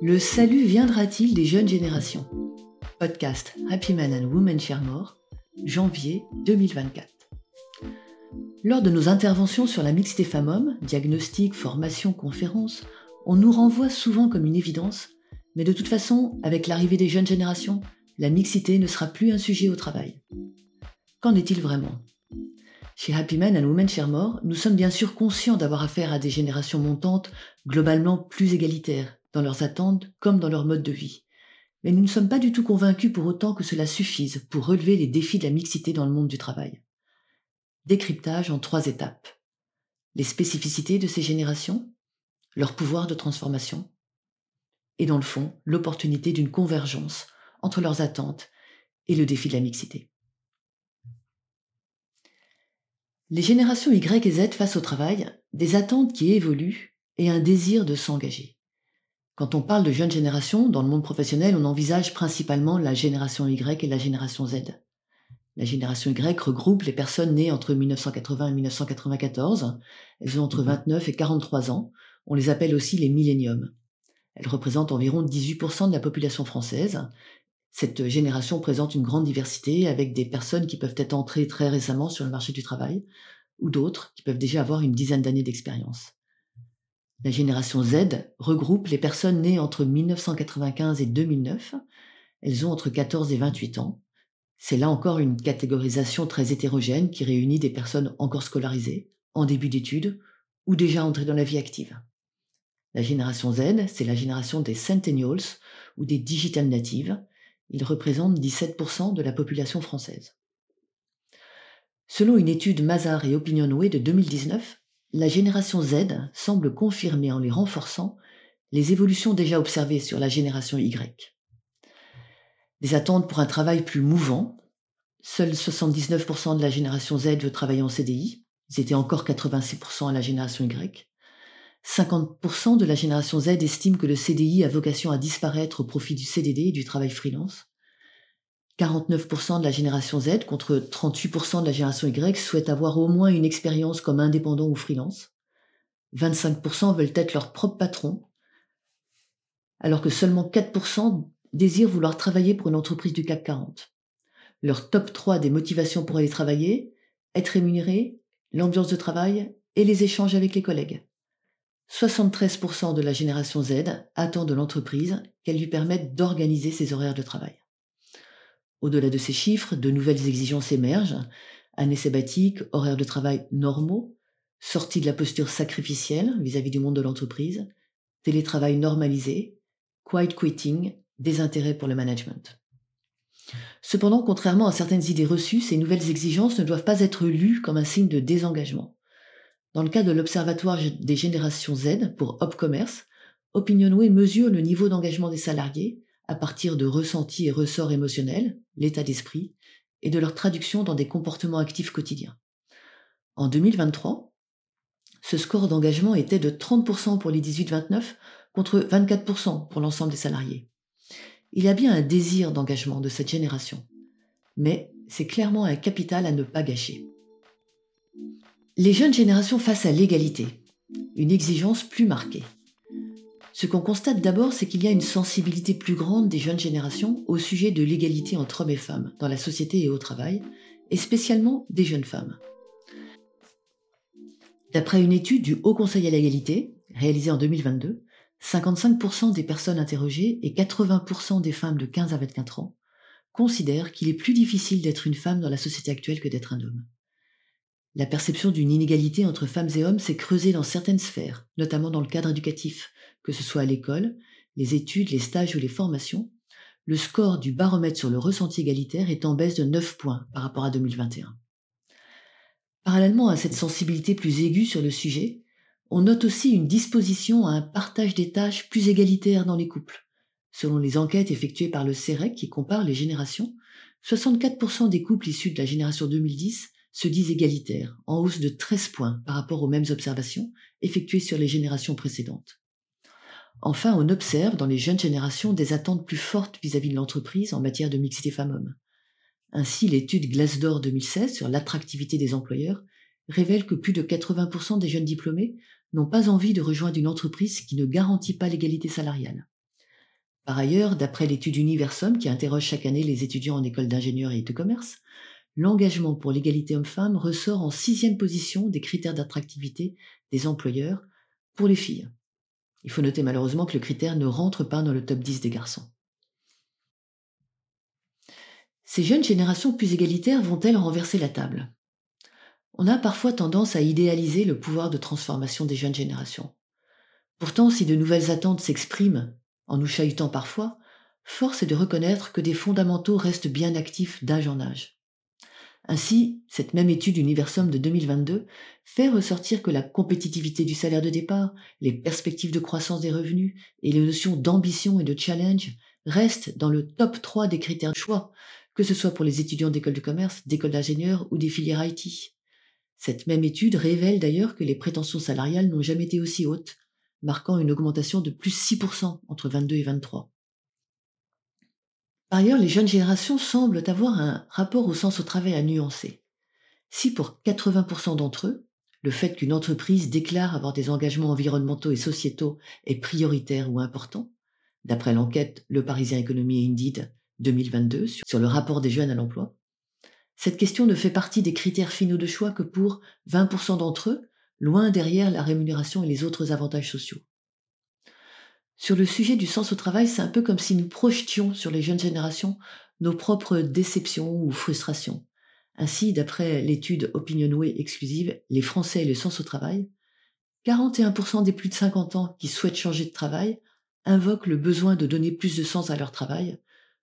le salut viendra-t-il des jeunes générations? Podcast Happy Men and Women Share janvier 2024. Lors de nos interventions sur la mixité femmes-hommes, diagnostic, formation, conférence, on nous renvoie souvent comme une évidence, mais de toute façon, avec l'arrivée des jeunes générations, la mixité ne sera plus un sujet au travail. Qu'en est-il vraiment? Chez Happy Men and Women Share nous sommes bien sûr conscients d'avoir affaire à des générations montantes globalement plus égalitaires dans leurs attentes comme dans leur mode de vie. Mais nous ne sommes pas du tout convaincus pour autant que cela suffise pour relever les défis de la mixité dans le monde du travail. Décryptage en trois étapes. Les spécificités de ces générations, leur pouvoir de transformation, et dans le fond, l'opportunité d'une convergence entre leurs attentes et le défi de la mixité. Les générations Y et Z face au travail, des attentes qui évoluent et un désir de s'engager. Quand on parle de jeunes générations, dans le monde professionnel, on envisage principalement la génération Y et la génération Z. La génération Y regroupe les personnes nées entre 1980 et 1994. Elles ont entre 29 mhm. et 43 ans. On les appelle aussi les milléniums. Elles représentent environ 18% de la population française cette génération présente une grande diversité avec des personnes qui peuvent être entrées très récemment sur le marché du travail ou d'autres qui peuvent déjà avoir une dizaine d'années d'expérience. La génération Z regroupe les personnes nées entre 1995 et 2009. Elles ont entre 14 et 28 ans. C'est là encore une catégorisation très hétérogène qui réunit des personnes encore scolarisées, en début d'études ou déjà entrées dans la vie active. La génération Z, c'est la génération des Centennials ou des Digital Natives, il représente 17% de la population française. Selon une étude Mazar et Opinionway de 2019, la génération Z semble confirmer en les renforçant les évolutions déjà observées sur la génération Y. Des attentes pour un travail plus mouvant. Seuls 79% de la génération Z veut travailler en CDI. Ils étaient encore 86% à la génération Y. 50% de la génération Z estime que le CDI a vocation à disparaître au profit du CDD et du travail freelance. 49% de la génération Z contre 38% de la génération Y souhaitent avoir au moins une expérience comme indépendant ou freelance. 25% veulent être leur propre patron, alors que seulement 4% désirent vouloir travailler pour une entreprise du CAC 40. Leur top 3 des motivations pour aller travailler, être rémunéré, l'ambiance de travail et les échanges avec les collègues. 73% de la génération Z attend de l'entreprise qu'elle lui permette d'organiser ses horaires de travail. Au-delà de ces chiffres, de nouvelles exigences émergent. Année sabbatique, horaires de travail normaux, sortie de la posture sacrificielle vis-à-vis du monde de l'entreprise, télétravail normalisé, quiet quitting, désintérêt pour le management. Cependant, contrairement à certaines idées reçues, ces nouvelles exigences ne doivent pas être lues comme un signe de désengagement. Dans le cas de l'Observatoire des générations Z pour Opcommerce, Opinionway mesure le niveau d'engagement des salariés à partir de ressentis et ressorts émotionnels, l'état d'esprit, et de leur traduction dans des comportements actifs quotidiens. En 2023, ce score d'engagement était de 30% pour les 18-29 contre 24% pour l'ensemble des salariés. Il y a bien un désir d'engagement de cette génération, mais c'est clairement un capital à ne pas gâcher. Les jeunes générations face à l'égalité, une exigence plus marquée. Ce qu'on constate d'abord, c'est qu'il y a une sensibilité plus grande des jeunes générations au sujet de l'égalité entre hommes et femmes dans la société et au travail, et spécialement des jeunes femmes. D'après une étude du Haut Conseil à l'égalité, réalisée en 2022, 55% des personnes interrogées et 80% des femmes de 15 à 24 ans considèrent qu'il est plus difficile d'être une femme dans la société actuelle que d'être un homme. La perception d'une inégalité entre femmes et hommes s'est creusée dans certaines sphères, notamment dans le cadre éducatif, que ce soit à l'école, les études, les stages ou les formations. Le score du baromètre sur le ressenti égalitaire est en baisse de 9 points par rapport à 2021. Parallèlement à cette sensibilité plus aiguë sur le sujet, on note aussi une disposition à un partage des tâches plus égalitaire dans les couples. Selon les enquêtes effectuées par le CEREC qui compare les générations, 64% des couples issus de la génération 2010 se disent égalitaires, en hausse de 13 points par rapport aux mêmes observations effectuées sur les générations précédentes. Enfin, on observe dans les jeunes générations des attentes plus fortes vis-à-vis de l'entreprise en matière de mixité femmes-hommes. Ainsi, l'étude Glassdoor 2016 sur l'attractivité des employeurs révèle que plus de 80% des jeunes diplômés n'ont pas envie de rejoindre une entreprise qui ne garantit pas l'égalité salariale. Par ailleurs, d'après l'étude Universum qui interroge chaque année les étudiants en école d'ingénieur et de commerce, l'engagement pour l'égalité homme-femme ressort en sixième position des critères d'attractivité des employeurs pour les filles. Il faut noter malheureusement que le critère ne rentre pas dans le top 10 des garçons. Ces jeunes générations plus égalitaires vont-elles renverser la table? On a parfois tendance à idéaliser le pouvoir de transformation des jeunes générations. Pourtant, si de nouvelles attentes s'expriment, en nous chahutant parfois, force est de reconnaître que des fondamentaux restent bien actifs d'âge en âge. Ainsi, cette même étude Universum de 2022 fait ressortir que la compétitivité du salaire de départ, les perspectives de croissance des revenus et les notions d'ambition et de challenge restent dans le top 3 des critères de choix que ce soit pour les étudiants d'école de commerce, d'école d'ingénieurs ou des filières IT. Cette même étude révèle d'ailleurs que les prétentions salariales n'ont jamais été aussi hautes, marquant une augmentation de plus 6% entre 22 et 23. Par ailleurs, les jeunes générations semblent avoir un rapport au sens au travail à nuancer. Si pour 80% d'entre eux, le fait qu'une entreprise déclare avoir des engagements environnementaux et sociétaux est prioritaire ou important, d'après l'enquête Le Parisien Économie et Indeed 2022 sur le rapport des jeunes à l'emploi. Cette question ne fait partie des critères finaux de choix que pour 20% d'entre eux, loin derrière la rémunération et les autres avantages sociaux. Sur le sujet du sens au travail, c'est un peu comme si nous projetions sur les jeunes générations nos propres déceptions ou frustrations. Ainsi, d'après l'étude Opinionway exclusive Les Français et le sens au travail, 41% des plus de 50 ans qui souhaitent changer de travail invoquent le besoin de donner plus de sens à leur travail,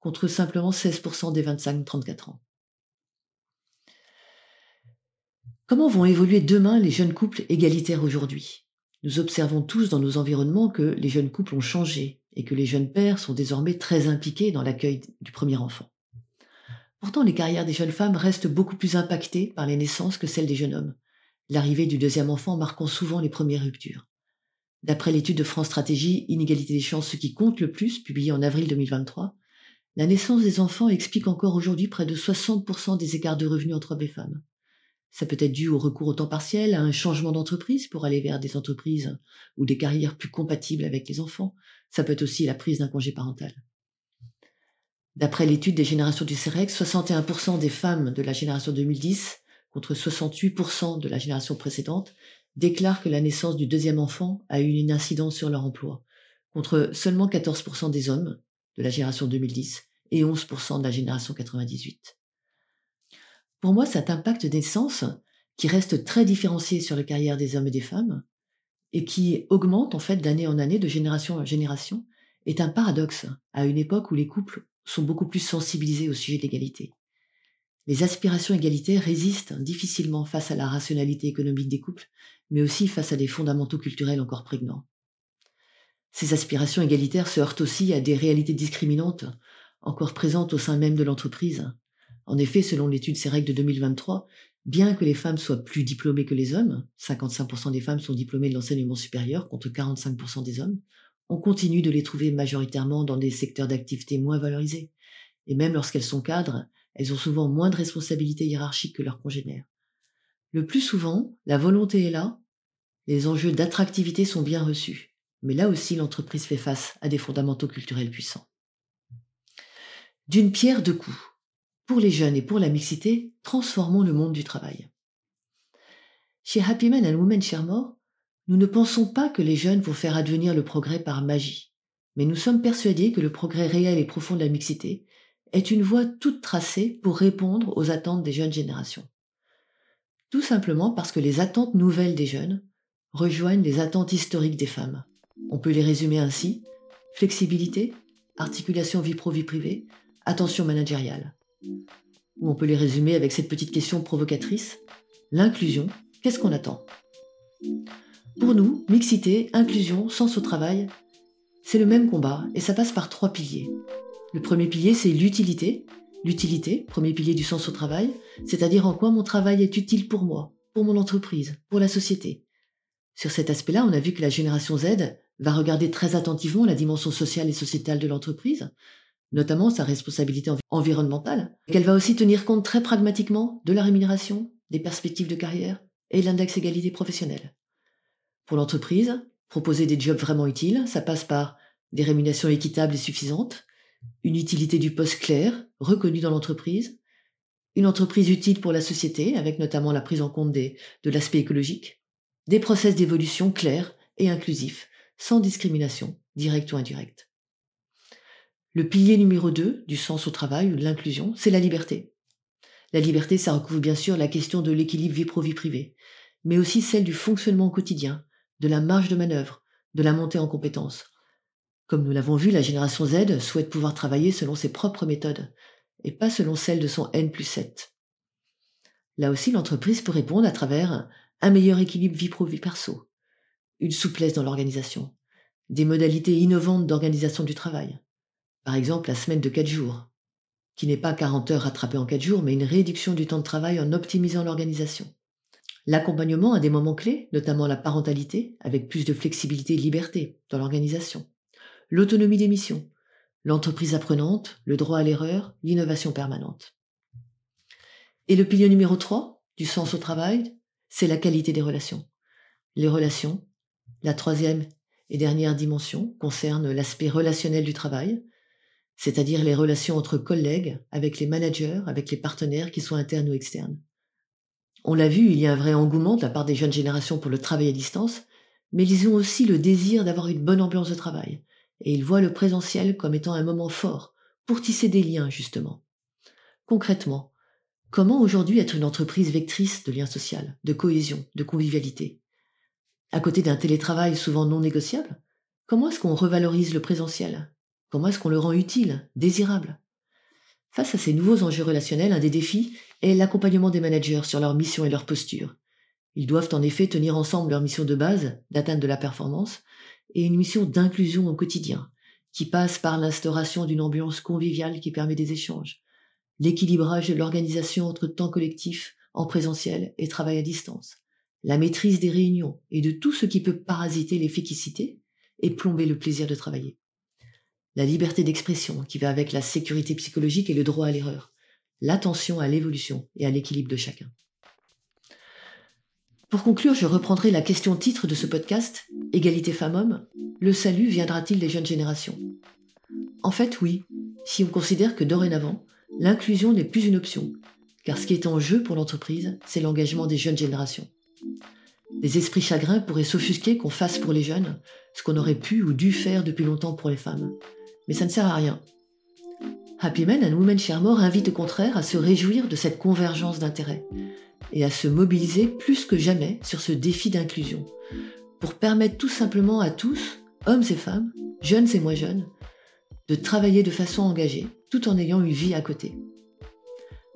contre simplement 16% des 25-34 ans. Comment vont évoluer demain les jeunes couples égalitaires aujourd'hui? Nous observons tous dans nos environnements que les jeunes couples ont changé et que les jeunes pères sont désormais très impliqués dans l'accueil du premier enfant. Pourtant, les carrières des jeunes femmes restent beaucoup plus impactées par les naissances que celles des jeunes hommes, l'arrivée du deuxième enfant marquant souvent les premières ruptures. D'après l'étude de France Stratégie Inégalité des chances, ce qui compte le plus, publiée en avril 2023, la naissance des enfants explique encore aujourd'hui près de 60% des écarts de revenus entre hommes et femmes. Ça peut être dû au recours au temps partiel, à un changement d'entreprise pour aller vers des entreprises ou des carrières plus compatibles avec les enfants. Ça peut être aussi la prise d'un congé parental. D'après l'étude des générations du CEREC, 61% des femmes de la génération 2010, contre 68% de la génération précédente, déclarent que la naissance du deuxième enfant a eu une incidence sur leur emploi, contre seulement 14% des hommes de la génération 2010 et 11% de la génération 98. Pour moi, cet impact naissance, qui reste très différencié sur la carrière des hommes et des femmes, et qui augmente en fait d'année en année, de génération en génération, est un paradoxe à une époque où les couples sont beaucoup plus sensibilisés au sujet de l'égalité. Les aspirations égalitaires résistent difficilement face à la rationalité économique des couples, mais aussi face à des fondamentaux culturels encore prégnants. Ces aspirations égalitaires se heurtent aussi à des réalités discriminantes encore présentes au sein même de l'entreprise. En effet, selon l'étude CEREC de 2023, bien que les femmes soient plus diplômées que les hommes, 55% des femmes sont diplômées de l'enseignement supérieur contre 45% des hommes, on continue de les trouver majoritairement dans des secteurs d'activité moins valorisés. Et même lorsqu'elles sont cadres, elles ont souvent moins de responsabilités hiérarchiques que leurs congénères. Le plus souvent, la volonté est là, les enjeux d'attractivité sont bien reçus, mais là aussi l'entreprise fait face à des fondamentaux culturels puissants d'une pierre deux coups. Pour les jeunes et pour la mixité, transformons le monde du travail. Chez Happy Men and Women Sharemore, nous ne pensons pas que les jeunes vont faire advenir le progrès par magie, mais nous sommes persuadés que le progrès réel et profond de la mixité est une voie toute tracée pour répondre aux attentes des jeunes générations. Tout simplement parce que les attentes nouvelles des jeunes rejoignent les attentes historiques des femmes. On peut les résumer ainsi flexibilité, articulation vie pro-vie privée, attention managériale. Ou on peut les résumer avec cette petite question provocatrice. L'inclusion, qu'est-ce qu'on attend? Pour nous, mixité, inclusion, sens au travail, C'est le même combat et ça passe par trois piliers. Le premier pilier, c'est l'utilité. L'utilité, premier pilier du sens au travail, c'est-à-dire en quoi mon travail est utile pour moi, pour mon entreprise, pour la société. Sur cet aspect-là, on a vu que la génération Z va regarder très attentivement la dimension sociale et sociétale de l'entreprise, notamment sa responsabilité environnementale, qu'elle va aussi tenir compte très pragmatiquement de la rémunération, des perspectives de carrière et de l'index égalité professionnelle. Pour l'entreprise, proposer des jobs vraiment utiles, ça passe par des rémunérations équitables et suffisantes, une utilité du poste claire, reconnue dans l'entreprise, une entreprise utile pour la société, avec notamment la prise en compte de l'aspect écologique, des process d'évolution clairs et inclusifs, sans discrimination, directe ou indirecte. Le pilier numéro 2 du sens au travail ou de l'inclusion, c'est la liberté. La liberté, ça recouvre bien sûr la question de l'équilibre vie pro-vie privée, mais aussi celle du fonctionnement quotidien, de la marge de manœuvre, de la montée en compétences. Comme nous l'avons vu, la génération Z souhaite pouvoir travailler selon ses propres méthodes, et pas selon celles de son N plus 7. Là aussi, l'entreprise peut répondre à travers un meilleur équilibre vie pro-vie perso, une souplesse dans l'organisation, des modalités innovantes d'organisation du travail. Par exemple, la semaine de 4 jours, qui n'est pas 40 heures rattrapées en 4 jours, mais une réduction du temps de travail en optimisant l'organisation. L'accompagnement à des moments clés, notamment la parentalité, avec plus de flexibilité et liberté dans l'organisation. L'autonomie des missions, l'entreprise apprenante, le droit à l'erreur, l'innovation permanente. Et le pilier numéro 3 du sens au travail, c'est la qualité des relations. Les relations, la troisième et dernière dimension, concerne l'aspect relationnel du travail, c'est-à-dire les relations entre collègues, avec les managers, avec les partenaires qui soient internes ou externes. On l'a vu, il y a un vrai engouement de la part des jeunes générations pour le travail à distance, mais ils ont aussi le désir d'avoir une bonne ambiance de travail, et ils voient le présentiel comme étant un moment fort pour tisser des liens, justement. Concrètement, comment aujourd'hui être une entreprise vectrice de liens sociaux, de cohésion, de convivialité? À côté d'un télétravail souvent non négociable, comment est-ce qu'on revalorise le présentiel? Comment est-ce qu'on le rend utile, désirable? Face à ces nouveaux enjeux relationnels, un des défis est l'accompagnement des managers sur leur mission et leur posture. Ils doivent en effet tenir ensemble leur mission de base, d'atteinte de la performance, et une mission d'inclusion au quotidien, qui passe par l'instauration d'une ambiance conviviale qui permet des échanges, l'équilibrage de l'organisation entre temps collectif en présentiel et travail à distance, la maîtrise des réunions et de tout ce qui peut parasiter l'efficacité et plomber le plaisir de travailler. La liberté d'expression qui va avec la sécurité psychologique et le droit à l'erreur, l'attention à l'évolution et à l'équilibre de chacun. Pour conclure, je reprendrai la question titre de ce podcast, Égalité femmes-hommes, le salut viendra-t-il des jeunes générations? En fait, oui, si on considère que dorénavant, l'inclusion n'est plus une option, car ce qui est en jeu pour l'entreprise, c'est l'engagement des jeunes générations. Des esprits chagrins pourraient s'offusquer qu'on fasse pour les jeunes ce qu'on aurait pu ou dû faire depuis longtemps pour les femmes. Mais ça ne sert à rien. Happy Men and Women Share More invite au contraire à se réjouir de cette convergence d'intérêts et à se mobiliser plus que jamais sur ce défi d'inclusion, pour permettre tout simplement à tous, hommes et femmes, jeunes et moins jeunes, de travailler de façon engagée, tout en ayant une vie à côté.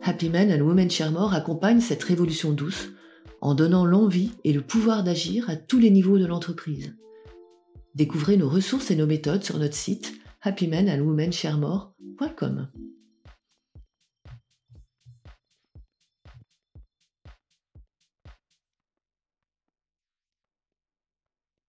Happy Men and Women Share More accompagne cette révolution douce en donnant l'envie et le pouvoir d'agir à tous les niveaux de l'entreprise. Découvrez nos ressources et nos méthodes sur notre site happymenandwomensharemore.com.